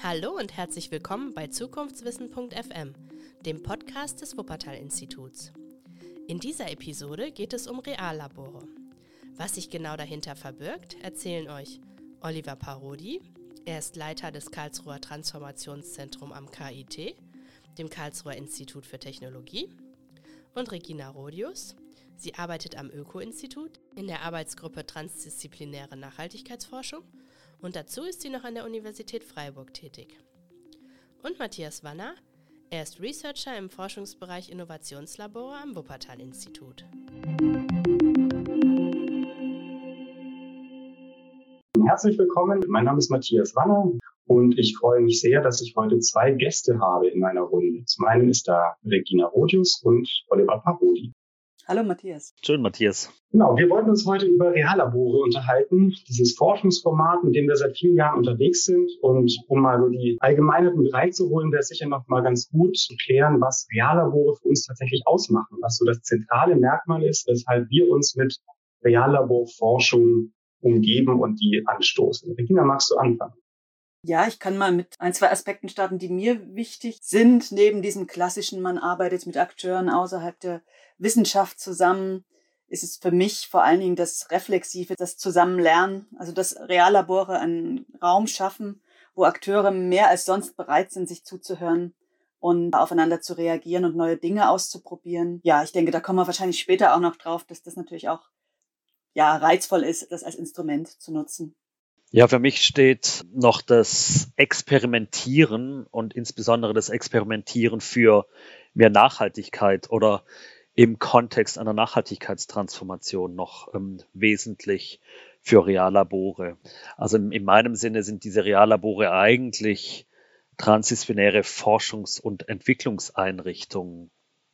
Hallo und herzlich willkommen bei Zukunftswissen.fm, dem Podcast des Wuppertal-Instituts. In dieser Episode geht es um Reallabore. Was sich genau dahinter verbirgt, erzählen euch Oliver Parodi, er ist Leiter des Karlsruher Transformationszentrum am KIT, dem Karlsruher Institut für Technologie, und Regina Rodius. Sie arbeitet am Öko-Institut in der Arbeitsgruppe Transdisziplinäre Nachhaltigkeitsforschung und dazu ist sie noch an der Universität Freiburg tätig. Und Matthias Wanner, er ist Researcher im Forschungsbereich Innovationslabore am Wuppertal-Institut. Herzlich willkommen, mein Name ist Matthias Wanner und ich freue mich sehr, dass ich heute zwei Gäste habe in meiner Runde. Zum einen ist da Regina Rodius und Oliver Parodi. Hallo Matthias. Schön, Matthias. Genau, wir wollten uns heute über Reallabore unterhalten, dieses Forschungsformat, mit dem wir seit vielen Jahren unterwegs sind. Und um mal so die Allgemeinheit mit reinzuholen, wäre es sicher noch mal ganz gut zu klären, was Reallabore für uns tatsächlich ausmachen, was so das zentrale Merkmal ist, weshalb wir uns mit Reallaborforschung umgeben und die anstoßen. Regina, magst du anfangen? Ja, ich kann mal mit ein, zwei Aspekten starten, die mir wichtig sind. Neben diesem klassischen, man arbeitet mit Akteuren außerhalb der Wissenschaft zusammen, ist es für mich vor allen Dingen das Reflexive, das Zusammenlernen, also das Reallabore einen Raum schaffen, wo Akteure mehr als sonst bereit sind, sich zuzuhören und aufeinander zu reagieren und neue Dinge auszuprobieren. Ja, ich denke, da kommen wir wahrscheinlich später auch noch drauf, dass das natürlich auch ja reizvoll ist, das als Instrument zu nutzen. Ja, für mich steht noch das Experimentieren und insbesondere das Experimentieren für mehr Nachhaltigkeit oder im Kontext einer Nachhaltigkeitstransformation noch ähm, wesentlich für Reallabore. Also in, in meinem Sinne sind diese Reallabore eigentlich transdisziplinäre Forschungs- und Entwicklungseinrichtungen.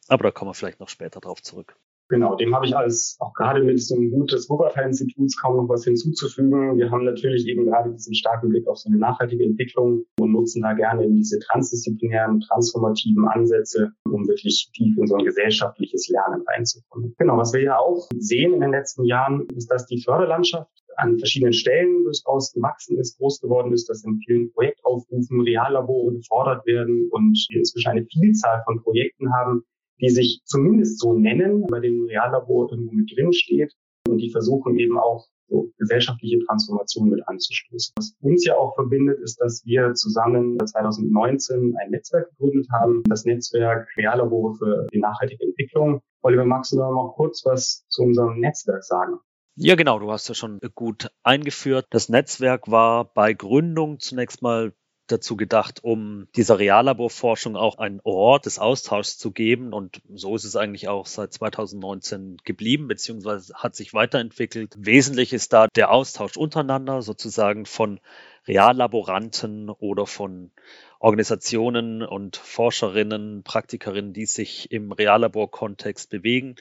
Aber da kommen wir vielleicht noch später drauf zurück. Genau, dem habe ich als auch gerade mit so einem Gut des Wuppertal-Instituts kaum noch was hinzuzufügen. Wir haben natürlich eben gerade diesen starken Blick auf so eine nachhaltige Entwicklung und nutzen da gerne diese transdisziplinären, transformativen Ansätze, um wirklich tief in so ein gesellschaftliches Lernen reinzukommen. Genau, was wir ja auch sehen in den letzten Jahren, ist, dass die Förderlandschaft an verschiedenen Stellen durchaus gewachsen ist, groß geworden ist, dass in vielen Projektaufrufen Reallabore gefordert werden und wir inzwischen eine Vielzahl von Projekten haben, die sich zumindest so nennen, bei dem Reallabor irgendwo mit drin steht und die versuchen eben auch so gesellschaftliche Transformation mit anzustoßen. Was uns ja auch verbindet, ist, dass wir zusammen 2019 ein Netzwerk gegründet haben, das Netzwerk Reallabore für die nachhaltige Entwicklung. Oliver, magst du noch mal kurz was zu unserem Netzwerk sagen? Ja, genau, du hast ja schon gut eingeführt. Das Netzwerk war bei Gründung zunächst mal dazu gedacht, um dieser Reallaborforschung auch einen Ort des Austauschs zu geben. Und so ist es eigentlich auch seit 2019 geblieben, beziehungsweise hat sich weiterentwickelt. Wesentlich ist da der Austausch untereinander, sozusagen von Reallaboranten oder von Organisationen und Forscherinnen, Praktikerinnen, die sich im Reallaborkontext bewegen,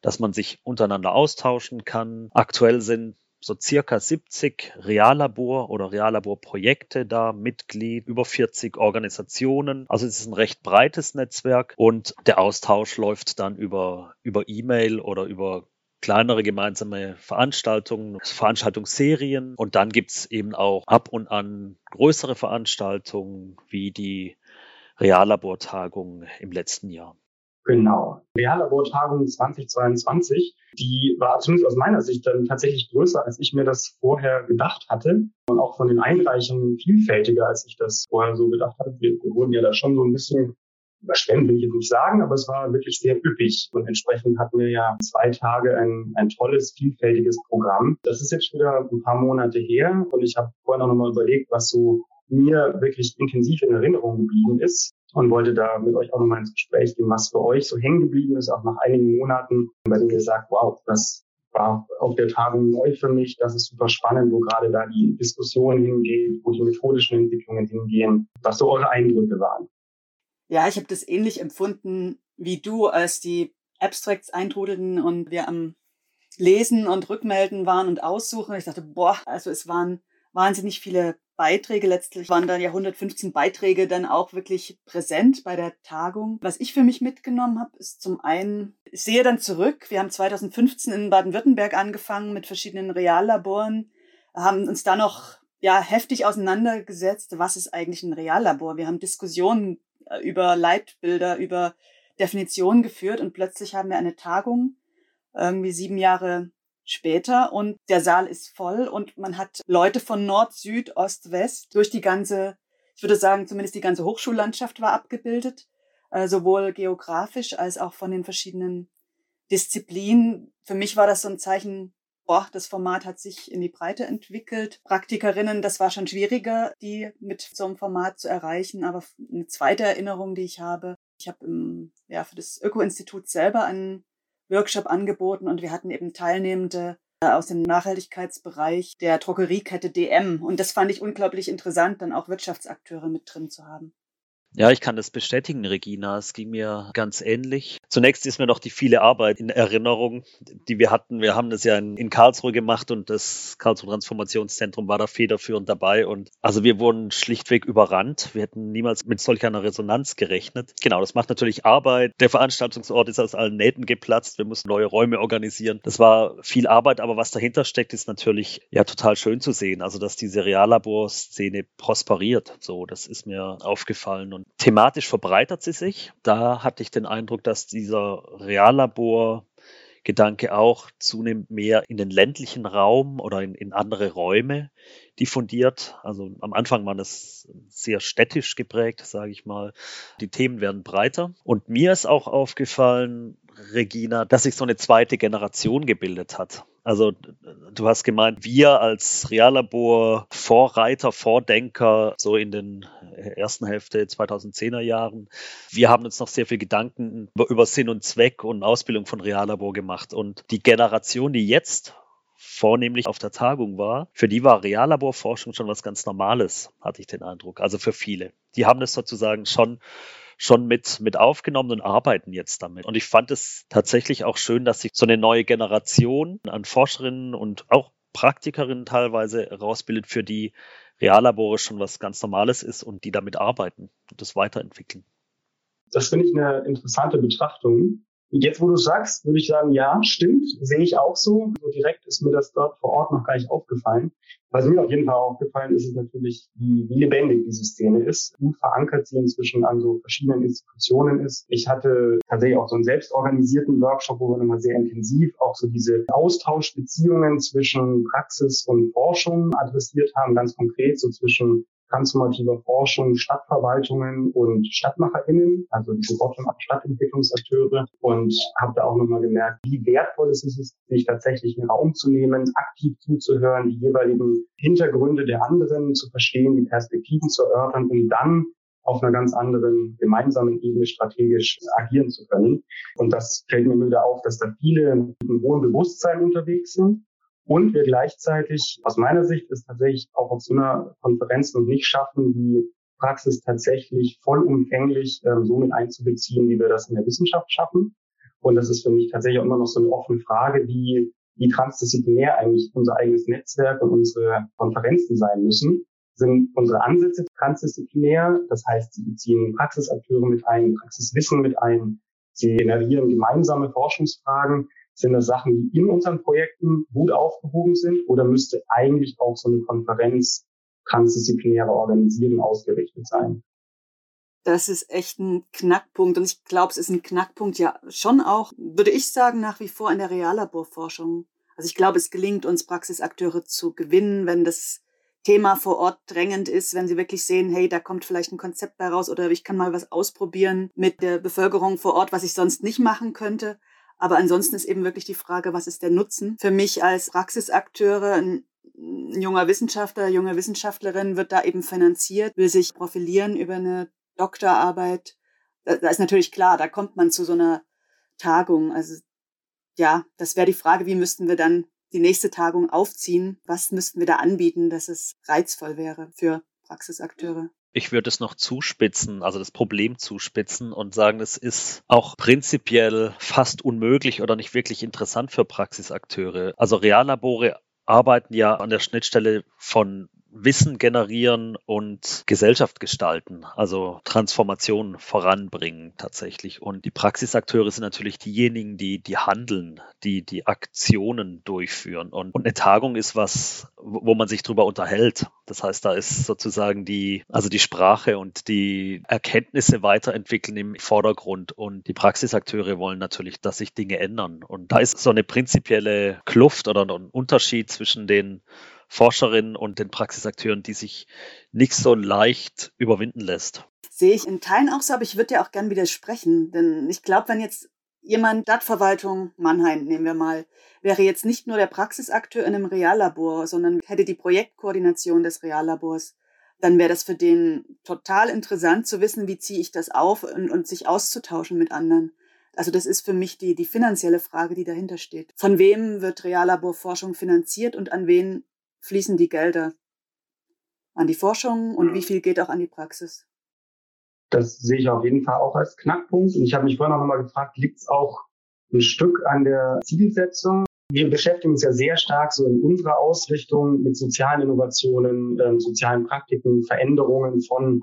dass man sich untereinander austauschen kann. Aktuell sind so circa 70 Reallabor- oder Reallaborprojekte da, Mitglied, über 40 Organisationen. Also es ist ein recht breites Netzwerk und der Austausch läuft dann über, über E-Mail oder über kleinere gemeinsame Veranstaltungen, Veranstaltungsserien und dann gibt's eben auch ab und an größere Veranstaltungen wie die Reallabortagung im letzten Jahr. Genau. Reallabortagung 2022, die war zumindest aus meiner Sicht dann tatsächlich größer, als ich mir das vorher gedacht hatte. Und auch von den Einreichungen vielfältiger, als ich das vorher so gedacht hatte. Wir, wurden ja da schon so ein bisschen überschwemmt, will ich jetzt nicht sagen, aber es war wirklich sehr üppig. Und entsprechend hatten wir ja zwei Tage ein, ein tolles, vielfältiges Programm. Das ist jetzt wieder ein paar Monate her und ich habe vorhin auch nochmal überlegt, was so mir wirklich intensiv in Erinnerung geblieben ist und wollte da mit euch auch nochmal ins Gespräch gehen, was für euch so hängen geblieben ist, auch nach einigen Monaten, bei denen ihr sagt, wow, das war auf der Tagung neu für mich, das ist super spannend, wo gerade da die Diskussion hingeht, wo die methodischen Entwicklungen hingehen, was so eure Eindrücke waren. Ja, ich habe das ähnlich empfunden wie du, als die Abstracts eintrudelten und wir am Lesen und Rückmelden waren und aussuchen. Ich dachte, boah, also es waren wahnsinnig viele Beiträge. Letztlich waren dann ja 115 Beiträge dann auch wirklich präsent bei der Tagung. Was ich für mich mitgenommen habe, ist zum einen, ich sehe dann zurück, wir haben 2015 in Baden-Württemberg angefangen mit verschiedenen Reallaboren, haben uns da noch ja heftig auseinandergesetzt, was ist eigentlich ein Reallabor. Wir haben Diskussionen äh, über Leitbilder, über Definitionen geführt und plötzlich haben wir eine Tagung, irgendwie sieben Jahre später und der Saal ist voll und man hat Leute von Nord, Süd, Ost, West durch die ganze, ich würde sagen, zumindest die ganze Hochschullandschaft war abgebildet, äh, sowohl geografisch als auch von den verschiedenen Disziplinen. Für mich war das so ein Zeichen, boah, das Format hat sich in die Breite entwickelt. Praktikerinnen, das war schon schwieriger, die mit so einem Format zu erreichen. Aber eine zweite Erinnerung, die ich habe, ich habe ja, für das Öko-Institut selber einen Workshop angeboten und wir hatten eben Teilnehmende äh, aus dem Nachhaltigkeitsbereich der Drogeriekette DM. Und das fand ich unglaublich interessant, dann auch Wirtschaftsakteure mit drin zu haben. Ja, ich kann das bestätigen, Regina. Es ging mir ganz ähnlich. Zunächst ist mir noch die viele Arbeit in Erinnerung, die wir hatten. Wir haben das ja in, in Karlsruhe gemacht und das Karlsruhe Transformationszentrum war da federführend dabei. Und also wir wurden schlichtweg überrannt. Wir hätten niemals mit solch einer Resonanz gerechnet. Genau, das macht natürlich Arbeit. Der Veranstaltungsort ist aus allen Nähten geplatzt. Wir mussten neue Räume organisieren. Das war viel Arbeit, aber was dahinter steckt, ist natürlich ja total schön zu sehen. Also, dass diese Reallaborszene prosperiert. So, das ist mir aufgefallen. Thematisch verbreitert sie sich. Da hatte ich den Eindruck, dass dieser Reallabor Gedanke auch zunehmend mehr in den ländlichen Raum oder in, in, andere Räume diffundiert. Also am Anfang war das sehr städtisch geprägt, sage ich mal. Die Themen werden breiter. Und mir ist auch aufgefallen, Regina, dass sich so eine zweite Generation gebildet hat. Also du hast gemeint, wir als Reallabor Vorreiter, Vordenker, so in den ersten Hälfte 2010er Jahren, wir haben uns noch sehr viel Gedanken über Sinn und Zweck und Ausbildung von Reallabor gemacht. Und die Generation, die jetzt vornehmlich auf der Tagung war, für die war Reallaborforschung schon was ganz Normales, hatte ich den Eindruck. Also für viele. Die haben das sozusagen schon schon mit, mit aufgenommen und arbeiten jetzt damit. Und ich fand es tatsächlich auch schön, dass sich so eine neue Generation an Forscherinnen und auch Praktikerinnen teilweise herausbildet, für die Reallabore schon was ganz Normales ist und die damit arbeiten und das weiterentwickeln. Das finde ich eine interessante Betrachtung. Jetzt, wo du sagst, würde ich sagen, ja, stimmt, sehe ich auch so. So direkt ist mir das dort vor Ort noch gar nicht aufgefallen. Was mir auf jeden Fall aufgefallen ist, ist natürlich, wie, wie lebendig diese Szene ist, gut verankert sie inzwischen an so verschiedenen Institutionen ist. Ich hatte tatsächlich auch so einen selbstorganisierten Workshop, wo wir nochmal sehr intensiv auch so diese Austauschbeziehungen zwischen Praxis und Forschung adressiert haben, ganz konkret so zwischen transformativer Forschung, Stadtverwaltungen und StadtmacherInnen, also diese Bottom-up-Stadtentwicklungsakteure und habe da auch nochmal gemerkt, wie wertvoll es ist, sich tatsächlich einen Raum zu nehmen, aktiv zuzuhören, die jeweiligen Hintergründe der anderen zu verstehen, die Perspektiven zu erörtern, um dann auf einer ganz anderen gemeinsamen Ebene strategisch agieren zu können. Und das fällt mir wieder auf, dass da viele mit einem hohen Bewusstsein unterwegs sind und wir gleichzeitig, aus meiner Sicht, es tatsächlich auch auf so einer Konferenz noch nicht schaffen, die Praxis tatsächlich vollumfänglich ähm, so mit einzubeziehen, wie wir das in der Wissenschaft schaffen. Und das ist für mich tatsächlich auch immer noch so eine offene Frage, wie, wie transdisziplinär eigentlich unser eigenes Netzwerk und unsere Konferenzen sein müssen. Sind unsere Ansätze transdisziplinär? Das heißt, sie beziehen Praxisakteure mit ein, Praxiswissen mit ein. Sie generieren gemeinsame Forschungsfragen. Sind das Sachen, die in unseren Projekten gut aufgehoben sind oder müsste eigentlich auch so eine Konferenz transdisziplinäre Organisierung ausgerichtet sein? Das ist echt ein Knackpunkt und ich glaube, es ist ein Knackpunkt ja schon auch, würde ich sagen, nach wie vor in der Reallaborforschung. Also ich glaube, es gelingt uns Praxisakteure zu gewinnen, wenn das Thema vor Ort drängend ist, wenn sie wirklich sehen, hey, da kommt vielleicht ein Konzept bei oder ich kann mal was ausprobieren mit der Bevölkerung vor Ort, was ich sonst nicht machen könnte. Aber ansonsten ist eben wirklich die Frage, was ist der Nutzen? Für mich als Praxisakteure, ein, junger Wissenschaftler, junge Wissenschaftlerin wird da eben finanziert, will sich profilieren über eine Doktorarbeit. Da ist natürlich klar, da kommt man zu so einer Tagung. Also ja, das wäre die Frage, wie müssten wir dann die nächste Tagung aufziehen? Was müssten wir da anbieten, dass es reizvoll wäre für Praxisakteure? Ich würde es noch zuspitzen, also das Problem zuspitzen und sagen, es ist auch prinzipiell fast unmöglich oder nicht wirklich interessant für Praxisakteure. Also Reallabore arbeiten ja an der Schnittstelle von Wissen generieren und Gesellschaft gestalten, also Transformation voranbringen tatsächlich. Und die Praxisakteure sind natürlich diejenigen, die, die handeln, die die Aktionen durchführen. Und, und eine Tagung ist was, wo man sich drüber unterhält. Das heißt, da ist sozusagen die, also die Sprache und die Erkenntnisse weiterentwickeln im Vordergrund. Und die Praxisakteure wollen natürlich, dass sich Dinge ändern. Und da ist so eine prinzipielle Kluft oder ein Unterschied zwischen den Forscherinnen und den Praxisakteuren, die sich nicht so leicht überwinden lässt. Sehe ich in Teilen auch so, aber ich würde ja auch gern widersprechen. Denn ich glaube, wenn jetzt jemand Stadtverwaltung Mannheim, nehmen wir mal, wäre jetzt nicht nur der Praxisakteur in einem Reallabor, sondern hätte die Projektkoordination des Reallabors, dann wäre das für den total interessant zu wissen, wie ziehe ich das auf und, und sich auszutauschen mit anderen. Also das ist für mich die, die finanzielle Frage, die dahinter steht. Von wem wird Reallaborforschung finanziert und an wen fließen die Gelder an die Forschung und wie viel geht auch an die Praxis? Das sehe ich auf jeden Fall auch als Knackpunkt. Und ich habe mich vorhin noch mal gefragt, liegt es auch ein Stück an der Zielsetzung? Wir beschäftigen uns ja sehr stark so in unserer Ausrichtung mit sozialen Innovationen, äh, sozialen Praktiken, Veränderungen von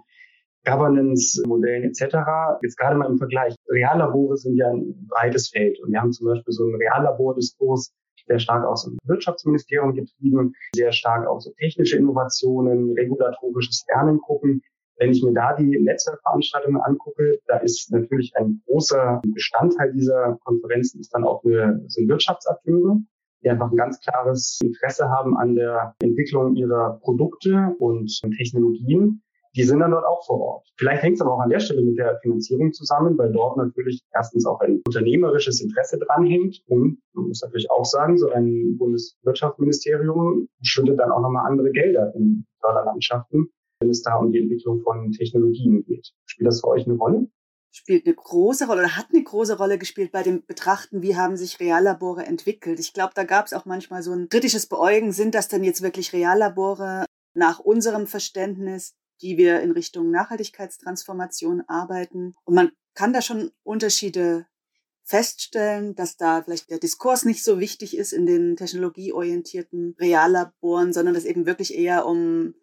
Governance-Modellen etc. Jetzt gerade mal im Vergleich. Reallabore sind ja ein breites Feld. Und wir haben zum Beispiel so einen Reallabor-Diskurs sehr stark aus dem Wirtschaftsministerium getrieben, sehr stark auch so technische Innovationen, regulatorisches Lernen gucken. Wenn ich mir da die Netzwerkveranstaltungen angucke, da ist natürlich ein großer Bestandteil dieser Konferenzen ist dann auch eine, sind Wirtschaftsakteure, die einfach ein ganz klares Interesse haben an der Entwicklung ihrer Produkte und Technologien die sind dann dort auch vor Ort. Vielleicht hängt es aber auch an der Stelle mit der Finanzierung zusammen, weil dort natürlich erstens auch ein unternehmerisches Interesse dranhängt und man muss natürlich auch sagen, so ein Bundeswirtschaftsministerium schüttet dann auch nochmal andere Gelder in Förderlandschaften, wenn es da um die Entwicklung von Technologien geht. Spielt das für euch eine Rolle? spielt eine große Rolle oder hat eine große Rolle gespielt bei dem Betrachten, wie haben sich Reallabore entwickelt. Ich glaube, da gab es auch manchmal so ein kritisches Beäugen, sind das denn jetzt wirklich Reallabore nach unserem Verständnis die wir in Richtung Nachhaltigkeitstransformation arbeiten. Und man kann da schon Unterschiede feststellen, dass da vielleicht der Diskurs nicht so wichtig ist in den technologieorientierten Reallaboren, sondern dass eben wirklich eher um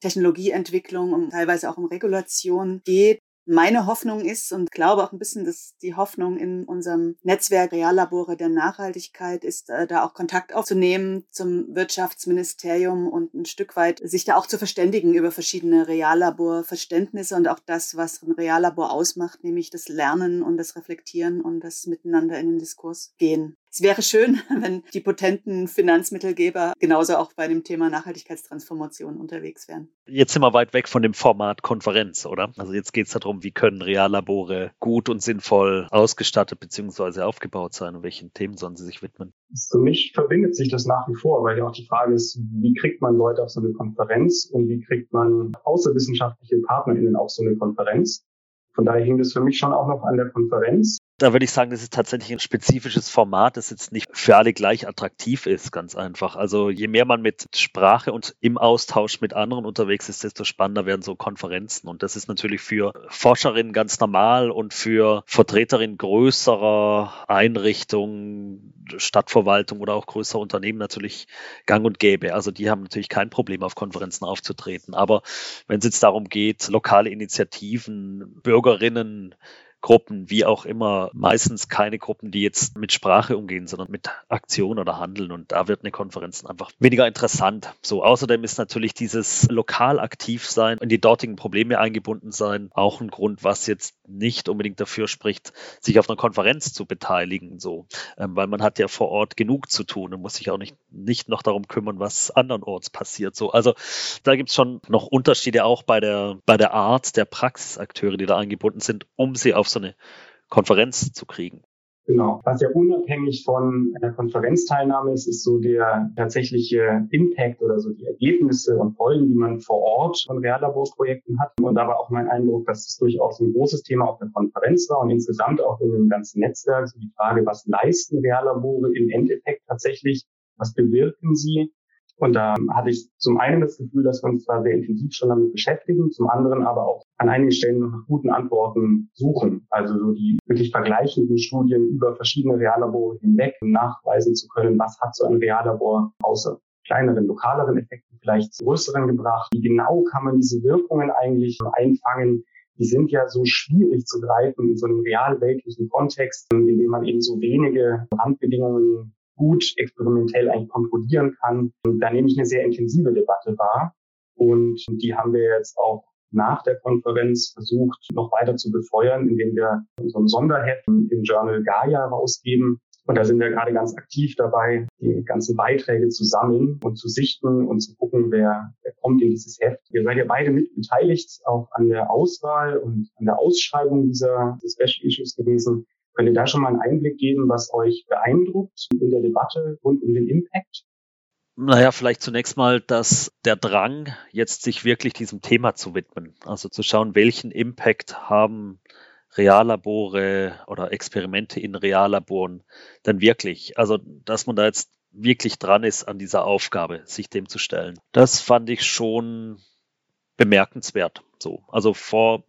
Technologieentwicklung, um teilweise auch um Regulation geht. Meine Hoffnung ist und glaube auch ein bisschen, dass die Hoffnung in unserem Netzwerk Reallabore der Nachhaltigkeit ist, äh, da auch Kontakt aufzunehmen zum Wirtschaftsministerium und ein Stück weit sich da auch zu verständigen über verschiedene Reallaborverständnisse und auch das, was ein Reallabor ausmacht, nämlich das Lernen und das Reflektieren und das Miteinander in den Diskurs gehen. Es wäre schön, wenn die potenten Finanzmittelgeber genauso auch bei dem Thema Nachhaltigkeitstransformation unterwegs wären. Jetzt sind wir weit weg von dem Format Konferenz, oder? Also jetzt geht es darum, wie können Reallabore gut und sinnvoll ausgestattet bzw. aufgebaut sein und welchen Themen sollen sie sich widmen? Für mich verbindet sich das nach wie vor, weil ja auch die Frage ist, wie kriegt man Leute auf so eine Konferenz und wie kriegt man außerwissenschaftliche PartnerInnen auf so eine Konferenz? Von daher hing das für mich schon auch noch an der Konferenz. Da würde ich sagen, das ist tatsächlich ein spezifisches Format, das jetzt nicht für alle gleich attraktiv ist, ganz einfach. Also je mehr man mit Sprache und im Austausch mit anderen unterwegs ist, desto spannender werden so Konferenzen. Und das ist natürlich für Forscherinnen ganz normal und für Vertreterinnen größerer Einrichtungen, Stadtverwaltung oder auch größerer Unternehmen natürlich gang und gäbe. Also die haben natürlich kein Problem, auf Konferenzen aufzutreten. Aber wenn es jetzt darum geht, lokale Initiativen, Bürgerinnen, Gruppen, wie auch immer, meistens keine Gruppen, die jetzt mit Sprache umgehen, sondern mit Aktion oder Handeln. Und da wird eine Konferenz einfach weniger interessant. So, außerdem ist natürlich dieses lokal aktiv sein, in die dortigen Probleme eingebunden sein, auch ein Grund, was jetzt nicht unbedingt dafür spricht, sich auf einer Konferenz zu beteiligen, so, ähm, weil man hat ja vor Ort genug zu tun und muss sich auch nicht, nicht noch darum kümmern, was andernorts passiert, so. Also, da gibt es schon noch Unterschiede auch bei der, bei der Art der Praxisakteure, die da eingebunden sind, um sie auf so eine Konferenz zu kriegen. Genau. Was ja unabhängig von einer Konferenzteilnahme ist, ist so der tatsächliche Impact oder so die Ergebnisse und Folgen, die man vor Ort von Reallaborprojekten hat. Und da war auch mein Eindruck, dass es durchaus ein großes Thema auf der Konferenz war und insgesamt auch in dem ganzen Netzwerk. So die Frage, was leisten Reallabore im Endeffekt tatsächlich? Was bewirken sie? Und da hatte ich zum einen das Gefühl, dass wir uns zwar sehr intensiv schon damit beschäftigen, zum anderen aber auch an einigen Stellen noch nach guten Antworten suchen. Also so die wirklich vergleichenden Studien über verschiedene Reallabore hinweg nachweisen zu können, was hat so ein Reallabor außer kleineren, lokaleren Effekten vielleicht zu größeren gebracht. Wie genau kann man diese Wirkungen eigentlich einfangen? Die sind ja so schwierig zu greifen in so einem realweltlichen Kontext, in dem man eben so wenige Randbedingungen gut experimentell eigentlich kontrollieren kann. Und da nehme ich eine sehr intensive Debatte wahr. Und die haben wir jetzt auch nach der Konferenz versucht, noch weiter zu befeuern, indem wir so ein Sonderheft im Journal Gaia rausgeben. Und da sind wir gerade ganz aktiv dabei, die ganzen Beiträge zu sammeln und zu sichten und zu gucken, wer, wer kommt in dieses Heft. Ihr seid ja beide mit beteiligt, auch an der Auswahl und an der Ausschreibung dieser des Special Issues gewesen. Könnt ihr da schon mal einen Einblick geben, was euch beeindruckt in der Debatte rund um den Impact? Naja, vielleicht zunächst mal, dass der Drang, jetzt sich wirklich diesem Thema zu widmen, also zu schauen, welchen Impact haben Reallabore oder Experimente in Reallaboren dann wirklich, also dass man da jetzt wirklich dran ist an dieser Aufgabe, sich dem zu stellen. Das fand ich schon bemerkenswert. So, also vor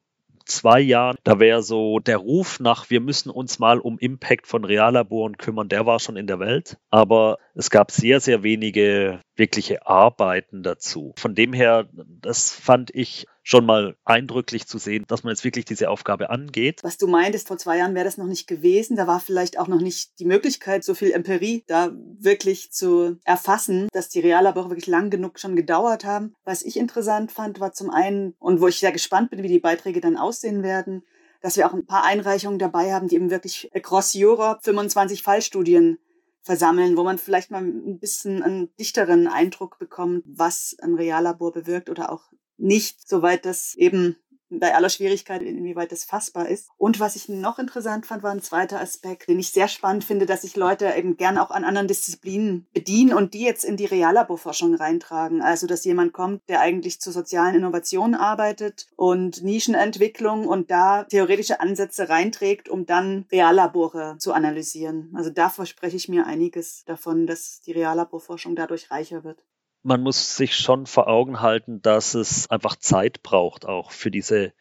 zwei Jahren, da wäre so der Ruf nach, wir müssen uns mal um Impact von Reallaboren kümmern, der war schon in der Welt. Aber es gab sehr, sehr wenige wirkliche Arbeiten dazu. Von dem her, das fand ich schon mal eindrücklich zu sehen, dass man jetzt wirklich diese Aufgabe angeht. Was du meintest, vor zwei Jahren wäre das noch nicht gewesen. Da war vielleicht auch noch nicht die Möglichkeit, so viel Empirie da wirklich zu erfassen, dass die Reallabore wirklich lang genug schon gedauert haben. Was ich interessant fand, war zum einen, und wo ich sehr gespannt bin, wie die Beiträge dann aussehen werden, dass wir auch ein paar Einreichungen dabei haben, die eben wirklich across Europe 25 Fallstudien versammeln, wo man vielleicht mal ein bisschen einen dichteren Eindruck bekommt, was ein Reallabor bewirkt oder auch nicht, soweit das eben bei aller Schwierigkeit, inwieweit das fassbar ist. Und was ich noch interessant fand, war ein zweiter Aspekt, den ich sehr spannend finde, dass sich Leute eben gerne auch an anderen Disziplinen bedienen und die jetzt in die Reallaborforschung reintragen. Also, dass jemand kommt, der eigentlich zur sozialen Innovation arbeitet und Nischenentwicklung und da theoretische Ansätze reinträgt, um dann Reallabore zu analysieren. Also da verspreche ich mir einiges davon, dass die Reallaborforschung dadurch reicher wird man muss sich schon vor Augen halten, dass es einfach Zeit braucht auch für diese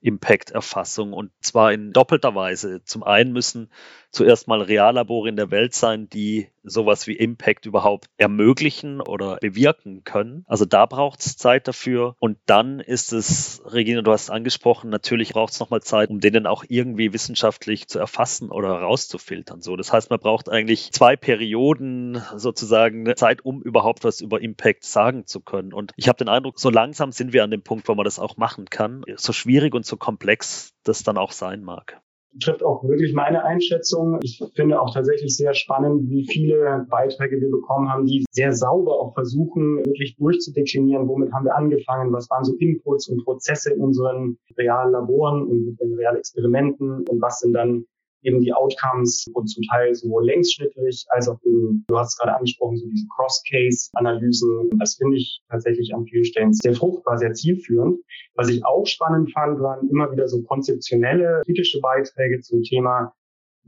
Impact-Erfassung und zwar in doppelter Weise. Zum einen müssen zuerst mal Reallabore in der Welt sein, die sowas wie Impact überhaupt ermöglichen oder bewirken können. Also da braucht es Zeit dafür. Und dann ist es, Regina, du hast angesprochen, natürlich braucht es nochmal Zeit, um den auch irgendwie wissenschaftlich zu erfassen oder rauszufiltern. So, das heißt, man braucht eigentlich zwei Perioden sozusagen Zeit, um überhaupt was über Impact sagen zu können. Und ich habe den Eindruck, so langsam sind wir an dem Punkt, wo man das auch machen kann. So schwierig und so komplex das dann auch sein mag trifft auch wirklich meine Einschätzung. Ich finde auch tatsächlich sehr spannend, wie viele Beiträge wir bekommen haben, die sehr sauber auch versuchen, wirklich durchzudeklinieren, womit haben wir angefangen, was waren so Inputs und Prozesse in unseren realen Laboren und in realen Experimenten und was sind dann eben die Outcomes und zum Teil sowohl längsschnittlich als auch eben, du hast es gerade angesprochen, so diese Cross-Case-Analysen. Das finde ich tatsächlich an vielen Stellen sehr fruchtbar, sehr zielführend. Was ich auch spannend fand, waren immer wieder so konzeptionelle, kritische Beiträge zum Thema,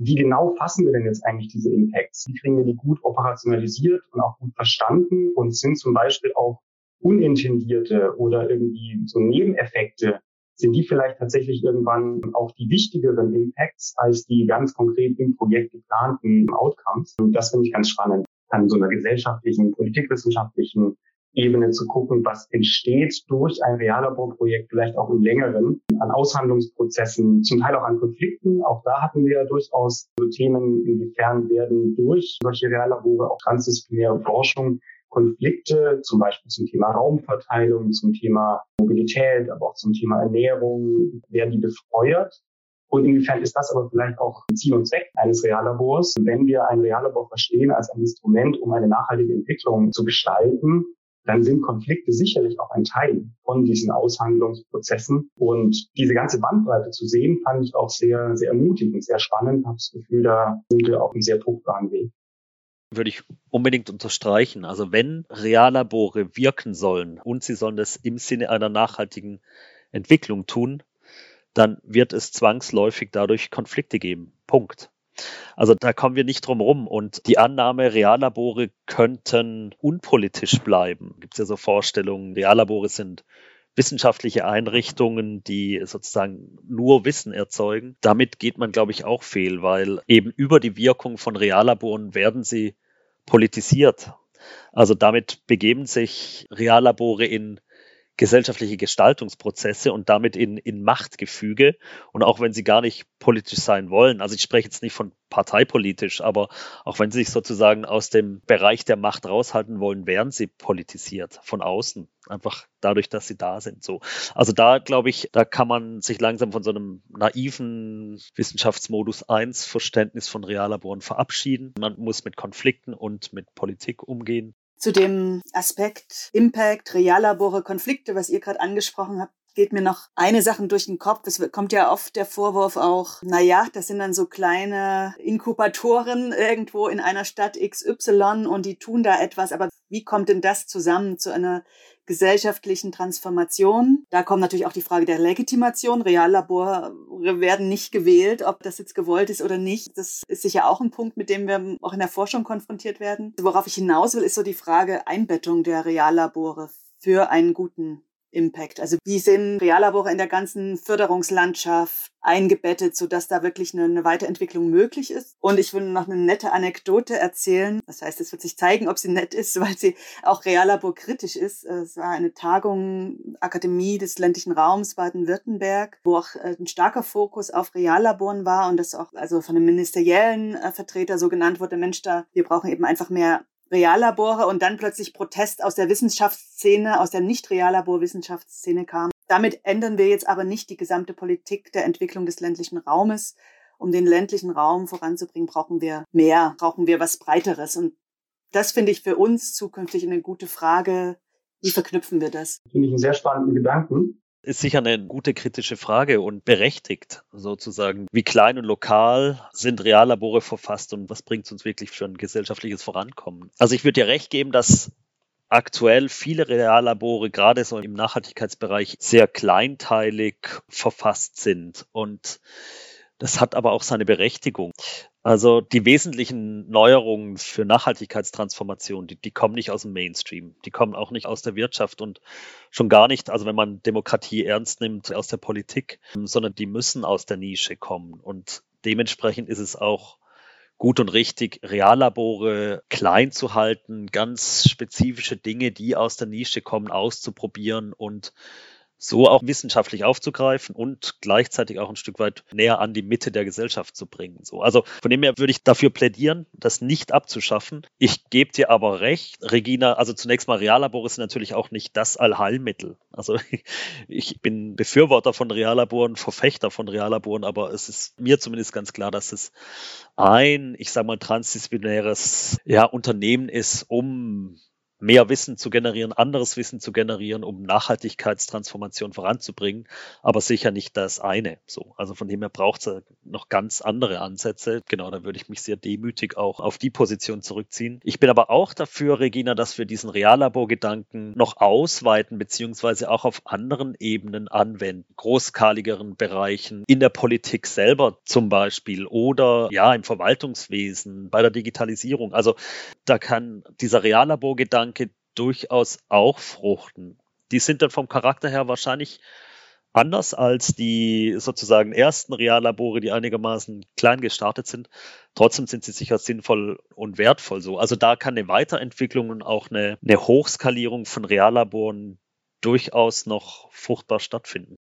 wie genau fassen wir denn jetzt eigentlich diese Impacts? Wie kriegen wir die gut operationalisiert und auch gut verstanden und sind zum Beispiel auch unintendierte oder irgendwie so Nebeneffekte sind die vielleicht tatsächlich irgendwann auch die wichtigeren Impacts als die ganz konkret im Projekt geplanten Outcomes. Und das finde ich ganz spannend, an so einer gesellschaftlichen, politikwissenschaftlichen Ebene zu gucken, was entsteht durch ein Reallaborprojekt, vielleicht auch im längeren, an Aushandlungsprozessen, zum Teil auch an Konflikten. Auch da hatten wir ja durchaus so Themen, inwiefern werden durch solche Reallabore auch transdisziplinäre Forschung Konflikte, zum Beispiel zum Thema Raumverteilung, zum Thema Mobilität, aber auch zum Thema Ernährung, werden die befeuert. Und inwiefern ist das aber vielleicht auch Ziel und Zweck eines Reallabors? Wenn wir ein Reallabor verstehen als ein Instrument, um eine nachhaltige Entwicklung zu gestalten, dann sind Konflikte sicherlich auch ein Teil von diesen Aushandlungsprozessen. Und diese ganze Bandbreite zu sehen, fand ich auch sehr, sehr ermutigend, sehr spannend. Ich habe das Gefühl, da sind wir auf einem sehr fruchtbaren Weg würde ich unbedingt unterstreichen. Also wenn Reallabore wirken sollen und sie sollen das im Sinne einer nachhaltigen Entwicklung tun, dann wird es zwangsläufig dadurch Konflikte geben. Punkt. Also da kommen wir nicht drum rum. Und die Annahme, Reallabore könnten unpolitisch bleiben. Gibt es ja so Vorstellungen, Reallabore sind wissenschaftliche Einrichtungen, die sozusagen nur Wissen erzeugen. Damit geht man, glaube ich, auch fehl, weil eben über die Wirkung von Reallaboren werden sie politisiert. Also damit begeben sich Reallabore in gesellschaftliche Gestaltungsprozesse und damit in, in Machtgefüge. Und auch wenn sie gar nicht politisch sein wollen, also ich spreche jetzt nicht von parteipolitisch, aber auch wenn sie sich sozusagen aus dem Bereich der Macht raushalten wollen, werden sie politisiert von außen. Einfach dadurch, dass sie da sind. So. Also da glaube ich, da kann man sich langsam von so einem naiven Wissenschaftsmodus 1 Verständnis von Reallaboren verabschieden. Man muss mit Konflikten und mit Politik umgehen zu dem Aspekt Impact, Reallabore, Konflikte, was ihr gerade angesprochen habt, geht mir noch eine Sache durch den Kopf. Es kommt ja oft der Vorwurf auch, na ja, das sind dann so kleine Inkubatoren irgendwo in einer Stadt XY und die tun da etwas. Aber wie kommt denn das zusammen zu einer gesellschaftlichen Transformation. Da kommt natürlich auch die Frage der Legitimation. Reallabore werden nicht gewählt, ob das jetzt gewollt ist oder nicht. Das ist sicher auch ein Punkt, mit dem wir auch in der Forschung konfrontiert werden. Worauf ich hinaus will, ist so die Frage Einbettung der Reallabore für einen guten Impact? Also wie sind Reallabore in der ganzen Förderungslandschaft eingebettet, sodass da wirklich eine, eine, Weiterentwicklung möglich ist? Und ich will noch eine nette Anekdote erzählen. Das heißt, es wird sich zeigen, ob sie nett ist, weil sie auch Reallabor kritisch ist. Es war eine Tagung Akademie des ländlichen Raums Baden-Württemberg, wo auch äh, ein starker Fokus auf Reallaboren war und das auch also von einem ministeriellen äh, Vertreter so genannt wurde, Mensch, da wir brauchen eben einfach mehr Reallabore und dann plötzlich Protest aus der Wissenschaftsszene, aus der Nicht-Reallabor-Wissenschaftsszene kam. Damit ändern wir jetzt aber nicht die gesamte Politik der Entwicklung des ländlichen Raumes. Um den ländlichen Raum voranzubringen, brauchen wir mehr, brauchen wir was Breiteres. Und das finde ich für uns zukünftig eine gute Frage. Wie verknüpfen wir das? Finde ich einen sehr spannenden Gedanken ist sicher eine gute kritische Frage und berechtigt sozusagen. Wie klein und lokal sind Reallabore verfasst und was bringt es uns wirklich für ein gesellschaftliches Vorankommen? Also ich würde dir recht geben, dass aktuell viele Reallabore gerade so im Nachhaltigkeitsbereich sehr kleinteilig verfasst sind und das hat aber auch seine Berechtigung. Also die wesentlichen Neuerungen für Nachhaltigkeitstransformation, die, die kommen nicht aus dem Mainstream, die kommen auch nicht aus der Wirtschaft und schon gar nicht, also wenn man Demokratie ernst nimmt, aus der Politik, sondern die müssen aus der Nische kommen. Und dementsprechend ist es auch gut und richtig, Reallabore klein zu halten, ganz spezifische Dinge, die aus der Nische kommen, auszuprobieren und so auch wissenschaftlich aufzugreifen und gleichzeitig auch ein Stück weit näher an die Mitte der Gesellschaft zu bringen. So, also von dem her würde ich dafür plädieren, das nicht abzuschaffen. Ich gebe dir aber recht, Regina, also zunächst mal Reallabore sind natürlich auch nicht das Allheilmittel. Also ich bin Befürworter von Reallaboren, Verfechter von Reallaboren, aber es ist mir zumindest ganz klar, dass es ein, ich sage mal, transdisziplinäres ja, Unternehmen ist, um mehr Wissen zu generieren, anderes Wissen zu generieren, um Nachhaltigkeitstransformation voranzubringen, aber sicher nicht das eine. So, also von dem her braucht es noch ganz andere Ansätze. Genau, da würde ich mich sehr demütig auch auf die Position zurückziehen. Ich bin aber auch dafür, Regina, dass wir diesen Reallabor-Gedanken noch ausweiten beziehungsweise auch auf anderen Ebenen anwenden, großskaligeren Bereichen in der Politik selber zum Beispiel oder ja im Verwaltungswesen, bei der Digitalisierung. Also da kann dieser Reallabor-Gedanke Gedanke durchaus auch fruchten. Die sind dann vom Charakter her wahrscheinlich anders als die sozusagen ersten Reallabore, die einigermaßen klein gestartet sind. Trotzdem sind sie sicher sinnvoll und wertvoll so. Also da kann eine Weiterentwicklung und auch eine, eine Hochskalierung von Reallaboren durchaus noch fruchtbar stattfinden.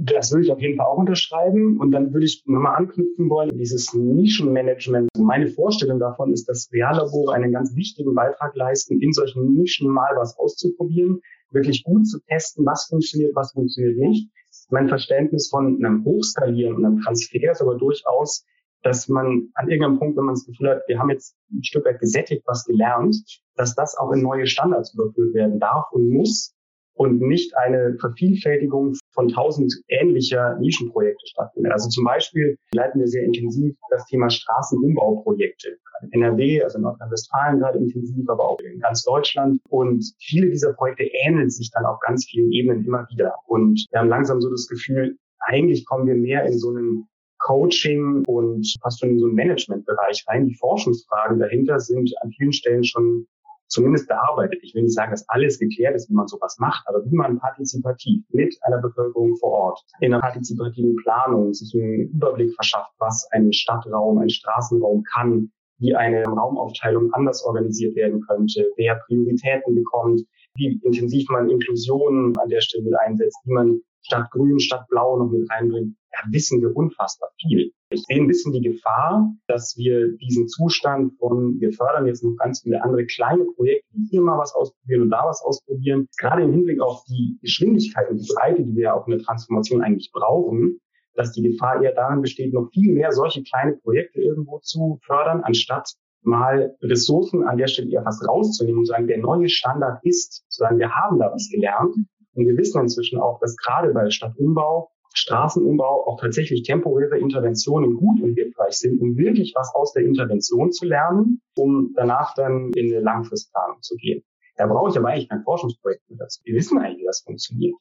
Das würde ich auf jeden Fall auch unterschreiben. Und dann würde ich nochmal anknüpfen wollen, dieses Nischenmanagement. Meine Vorstellung davon ist, dass Reallabore einen ganz wichtigen Beitrag leisten, in solchen Nischen mal was auszuprobieren, wirklich gut zu testen, was funktioniert, was funktioniert nicht. Mein Verständnis von einem Hochskalieren und einem Transfer ist aber durchaus, dass man an irgendeinem Punkt, wenn man das Gefühl hat, wir haben jetzt ein Stück weit gesättigt was gelernt, dass das auch in neue Standards überführt werden darf und muss, und nicht eine Vervielfältigung von tausend ähnlicher Nischenprojekte stattfindet. Also zum Beispiel leiten wir sehr intensiv das Thema Straßenumbauprojekte. NRW, also in Nordrhein-Westfalen gerade intensiv, aber auch in ganz Deutschland. Und viele dieser Projekte ähneln sich dann auf ganz vielen Ebenen immer wieder. Und wir haben langsam so das Gefühl, eigentlich kommen wir mehr in so einen Coaching und fast schon in so einen Managementbereich rein. Die Forschungsfragen dahinter sind an vielen Stellen schon zumindest bearbeitet. Ich will nicht sagen, dass alles geklärt ist, wie man sowas macht, aber wie man partizipativ mit einer Bevölkerung vor Ort in einer partizipativen Planung sich einen Überblick verschafft, was ein Stadtraum, ein Straßenraum kann, wie eine Raumaufteilung anders organisiert werden könnte, wer Prioritäten bekommt, wie intensiv man Inklusion an der Stelle mit einsetzt, wie man statt Grün, statt Blau noch mit reinbringt, ja, wissen wir unfassbar viel. Ich sehe ein bisschen die Gefahr, dass wir diesen Zustand von, wir fördern jetzt noch ganz viele andere kleine Projekte, die hier mal was ausprobieren und da was ausprobieren, gerade im Hinblick auf die Geschwindigkeit und die Breite, die wir ja auch in der Transformation eigentlich brauchen, dass die Gefahr eher darin besteht, noch viel mehr solche kleine Projekte irgendwo zu fördern, anstatt mal Ressourcen an der Stelle eher fast rauszunehmen und sagen, der neue Standard ist, sagen, wir haben da was gelernt. Und wir wissen inzwischen auch, dass gerade bei Stadtumbau, Straßenumbau auch tatsächlich temporäre Interventionen gut und hilfreich sind, um wirklich was aus der Intervention zu lernen, um danach dann in eine Langfristplanung zu gehen. Da brauche ich aber eigentlich kein Forschungsprojekt mehr dazu. Wir wissen eigentlich, wie das funktioniert.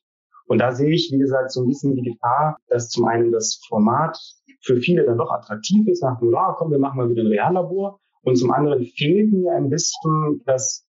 Und da sehe ich, wie gesagt, so ein bisschen die Gefahr, dass zum einen das Format für viele dann doch attraktiv ist, nach dem, ah, komm, wir machen mal wieder ein Reallabor. Und zum anderen fehlt mir ein bisschen das,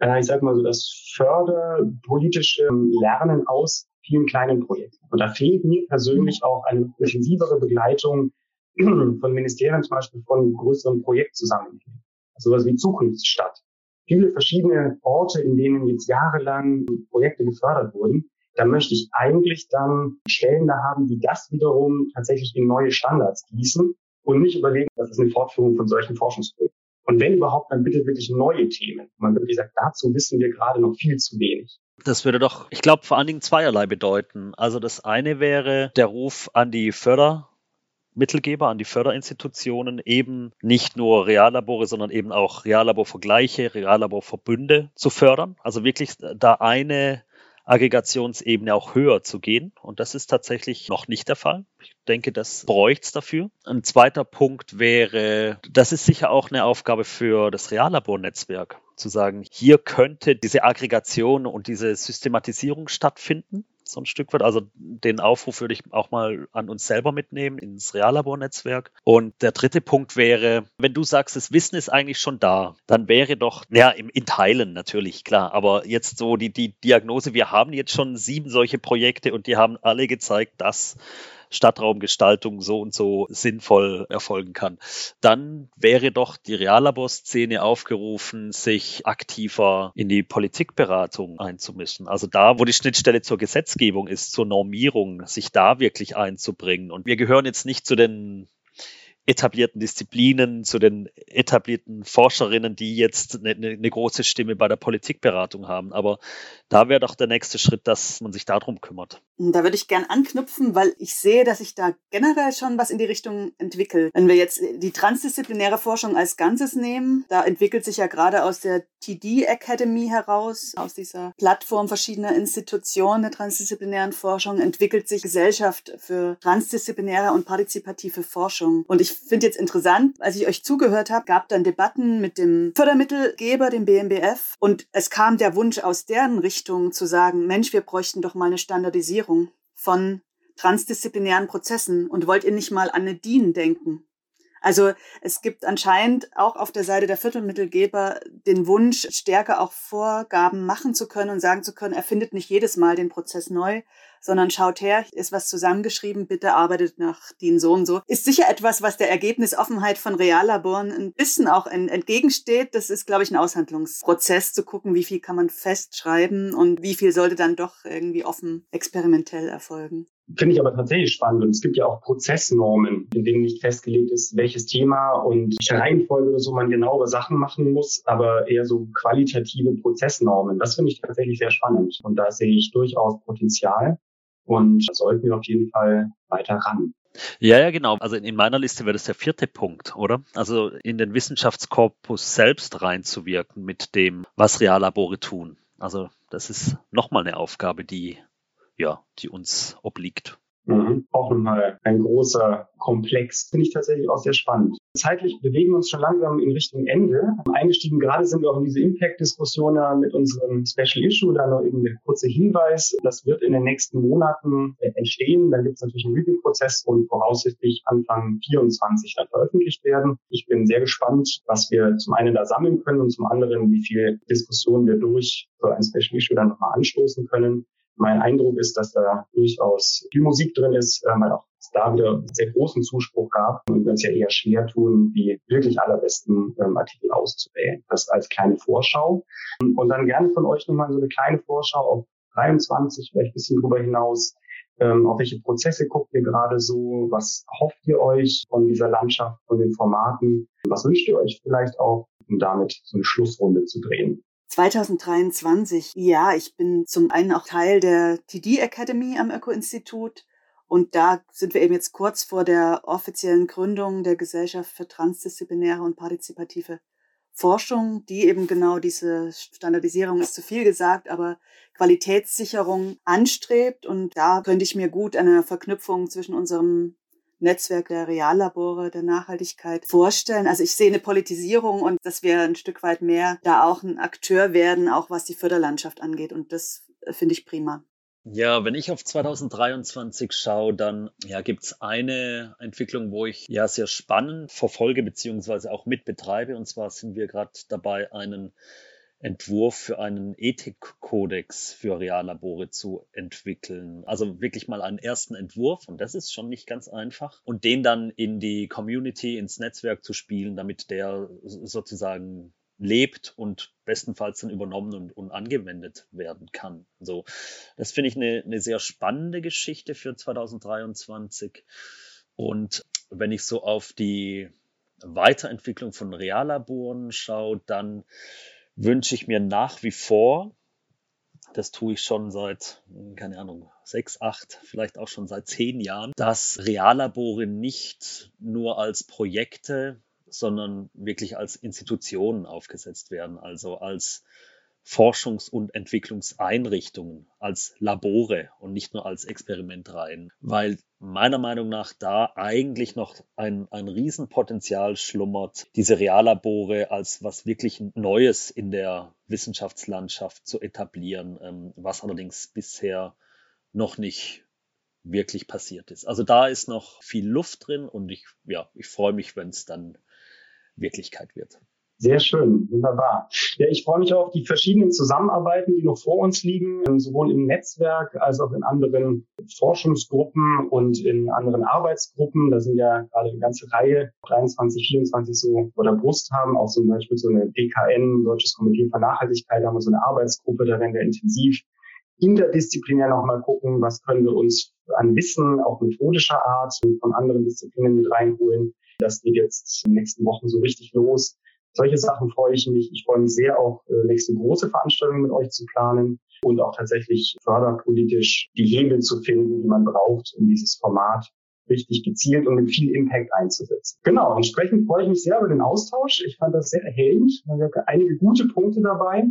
äh, ich sag mal so, das förderpolitische Lernen aus vielen kleinen Projekten. Und da fehlt mir persönlich auch eine intensivere Begleitung von Ministerien, zum Beispiel von größeren Projektzusammenhängen. Also was wie Zukunftsstadt. Viele verschiedene Orte, in denen jetzt jahrelang Projekte gefördert wurden, da möchte ich eigentlich dann Stellen da haben, die das wiederum tatsächlich in neue Standards gießen und nicht überlegen, das ist eine Fortführung von solchen Forschungsprojekten. Und wenn überhaupt, dann bitte wirklich neue Themen. Man wirklich sagt, dazu wissen wir gerade noch viel zu wenig. Das würde doch, ich glaube, vor allen Dingen zweierlei bedeuten. Also das eine wäre der Ruf an die Fördermittelgeber, an die Förderinstitutionen, eben nicht nur Reallabore, sondern eben auch Reallaborvergleiche, Reallaborverbünde zu fördern. Also wirklich da eine Aggregationsebene auch höher zu gehen. Und das ist tatsächlich noch nicht der Fall. Ich denke, das bräuchte es dafür. Ein zweiter Punkt wäre, das ist sicher auch eine Aufgabe für das Reallabornetzwerk, zu sagen, hier könnte diese Aggregation und diese Systematisierung stattfinden so ein Stück weit. Also den Aufruf würde ich auch mal an uns selber mitnehmen, ins Reallabornetzwerk. Und der dritte Punkt wäre, wenn du sagst, das Wissen ist eigentlich schon da, dann wäre doch, ja, in Teilen natürlich, klar, aber jetzt so die, die Diagnose, wir haben jetzt schon sieben solche Projekte und die haben alle gezeigt, dass Stadtraumgestaltung so und so sinnvoll erfolgen kann. Dann wäre doch die Reallaborszene aufgerufen, sich aktiver in die Politikberatung einzumischen. Also da, wo die Schnittstelle zur Gesetzgebung ist, zur Normierung, sich da wirklich einzubringen. Und wir gehören jetzt nicht zu den etablierten Disziplinen, zu den etablierten Forscherinnen, die jetzt eine, eine, große Stimme bei der Politikberatung haben. Aber da wäre doch der nächste Schritt, dass man sich darum kümmert. Da würde ich gern anknüpfen, weil ich sehe, dass sich da generell schon was in die Richtung entwickelt. Wenn wir jetzt die transdisziplinäre Forschung als Ganzes nehmen, da entwickelt sich ja gerade aus der TD Academy heraus, aus dieser Plattform verschiedener Institutionen der transdisziplinären Forschung, entwickelt sich Gesellschaft für transdisziplinäre und partizipative Forschung. Und ich finde jetzt interessant, als ich euch zugehört habe, gab dann Debatten mit dem Fördermittelgeber, dem BMBF, und es kam der Wunsch aus deren Richtung zu sagen, Mensch, wir bräuchten doch mal eine Standardisierung von transdisziplinären Prozessen. Und wollt ihr nicht mal an eine DIN denken? Also es gibt anscheinend auch auf der Seite der Viertelmittelgeber den Wunsch, stärker auch Vorgaben machen zu können und sagen zu können, er findet nicht jedes Mal den Prozess neu, sondern schaut her, ist was zusammengeschrieben, bitte arbeitet nach DIN so und so. Ist sicher etwas, was der Ergebnisoffenheit von Reallaboren ein bisschen auch entgegensteht. Das ist, glaube ich, ein Aushandlungsprozess, zu gucken, wie viel kann man festschreiben und wie viel sollte dann doch irgendwie offen experimentell erfolgen. Finde ich aber tatsächlich spannend. Und es gibt ja auch Prozessnormen, in denen nicht festgelegt ist, welches Thema und welche Reihenfolge oder so man genauere Sachen machen muss, aber eher so qualitative Prozessnormen. Das finde ich tatsächlich sehr spannend. Und da sehe ich durchaus Potenzial. Und sollten wir auf jeden Fall weiter ran. Ja, ja, genau. Also in meiner Liste wäre das der vierte Punkt, oder? Also in den Wissenschaftskorpus selbst reinzuwirken mit dem, was Reallabore tun. Also das ist nochmal eine Aufgabe, die, ja, die uns obliegt. Mhm. Auch nochmal ein großer Komplex. Finde ich tatsächlich auch sehr spannend. Zeitlich bewegen wir uns schon langsam in Richtung Ende. Eingestiegen gerade sind wir auch in diese Impact-Diskussion mit unserem Special Issue. Da noch eben der kurze Hinweis. Das wird in den nächsten Monaten entstehen. Dann gibt es natürlich einen Review-Prozess und voraussichtlich Anfang 24 dann veröffentlicht werden. Ich bin sehr gespannt, was wir zum einen da sammeln können und zum anderen, wie viel Diskussionen wir durch so ein Special Issue dann nochmal anstoßen können. Mein Eindruck ist, dass da durchaus viel Musik drin ist, äh, weil auch es da wieder sehr großen Zuspruch gab und wir uns ja eher schwer tun, die wirklich allerbesten ähm, Artikel auszuwählen. Das als kleine Vorschau. Und dann gerne von euch nochmal so eine kleine Vorschau auf 23, vielleicht ein bisschen drüber hinaus. Ähm, auf welche Prozesse guckt ihr gerade so? Was hofft ihr euch von dieser Landschaft, von den Formaten? Was wünscht ihr euch vielleicht auch, um damit so eine Schlussrunde zu drehen? 2023, ja, ich bin zum einen auch Teil der TD Academy am Öko-Institut und da sind wir eben jetzt kurz vor der offiziellen Gründung der Gesellschaft für transdisziplinäre und partizipative Forschung, die eben genau diese Standardisierung ist zu viel gesagt, aber Qualitätssicherung anstrebt. Und da könnte ich mir gut eine Verknüpfung zwischen unserem Netzwerk der Reallabore der Nachhaltigkeit vorstellen. Also ich sehe eine Politisierung und dass wir ein Stück weit mehr da auch ein Akteur werden, auch was die Förderlandschaft angeht. Und das finde ich prima. Ja, wenn ich auf 2023 schaue, dann ja, gibt's eine Entwicklung, wo ich ja sehr spannend verfolge beziehungsweise auch mitbetreibe. Und zwar sind wir gerade dabei, einen Entwurf für einen Ethikkodex für Reallabore zu entwickeln. Also wirklich mal einen ersten Entwurf und das ist schon nicht ganz einfach. Und den dann in die Community, ins Netzwerk zu spielen, damit der sozusagen lebt und bestenfalls dann übernommen und, und angewendet werden kann. So, das finde ich eine, eine sehr spannende Geschichte für 2023. Und wenn ich so auf die Weiterentwicklung von Reallaboren schaue, dann wünsche ich mir nach wie vor, das tue ich schon seit, keine Ahnung, sechs, acht, vielleicht auch schon seit zehn Jahren, dass Reallabore nicht nur als Projekte sondern wirklich als Institutionen aufgesetzt werden, also als Forschungs- und Entwicklungseinrichtungen, als Labore und nicht nur als Experimentreihen, weil meiner Meinung nach da eigentlich noch ein, ein Riesenpotenzial schlummert, diese Reallabore als was wirklich Neues in der Wissenschaftslandschaft zu etablieren, ähm, was allerdings bisher noch nicht wirklich passiert ist. Also da ist noch viel Luft drin und ich, ja, ich freue mich, wenn es dann Wirklichkeit wird. Sehr schön, wunderbar. Ja, ich freue mich auch auf die verschiedenen Zusammenarbeiten, die noch vor uns liegen, ähm, sowohl im Netzwerk als auch in anderen Forschungsgruppen und in anderen Arbeitsgruppen. Da sind ja gerade eine ganze Reihe, 23, 24 so vor der Brust haben, auch zum Beispiel so eine DKN, Deutsches Komitee für Nachhaltigkeit, da haben wir so eine Arbeitsgruppe, da werden wir intensiv interdisziplinär nochmal gucken, was können wir uns an Wissen, auch methodischer Art, von anderen Disziplinen mit reinholen das geht jetzt in den nächsten Wochen so richtig los. Solche Sachen freue ich mich. Ich freue mich sehr, auch äh, nächste große Veranstaltungen mit euch zu planen und auch tatsächlich förderpolitisch die Hebel zu finden, die man braucht, um dieses Format richtig gezielt und mit viel Impact einzusetzen. Genau, entsprechend freue ich mich sehr über den Austausch. Ich fand das sehr erhellend. Da haben einige gute Punkte dabei.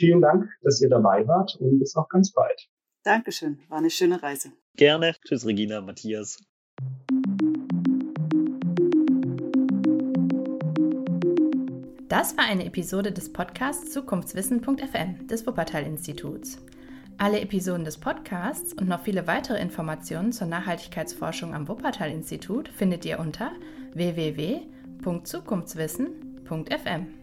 Vielen Dank, dass ihr dabei wart und bis auch ganz bald. Dankeschön, war eine schöne Reise. Gerne. Tschüss, Regina, Matthias. Das war eine Episode des Podcasts Zukunftswissen.fm des Wuppertal-Instituts. Alle Episoden des Podcasts und noch viele weitere Informationen zur Nachhaltigkeitsforschung am Wuppertal-Institut findet ihr unter www.zukunftswissen.fm.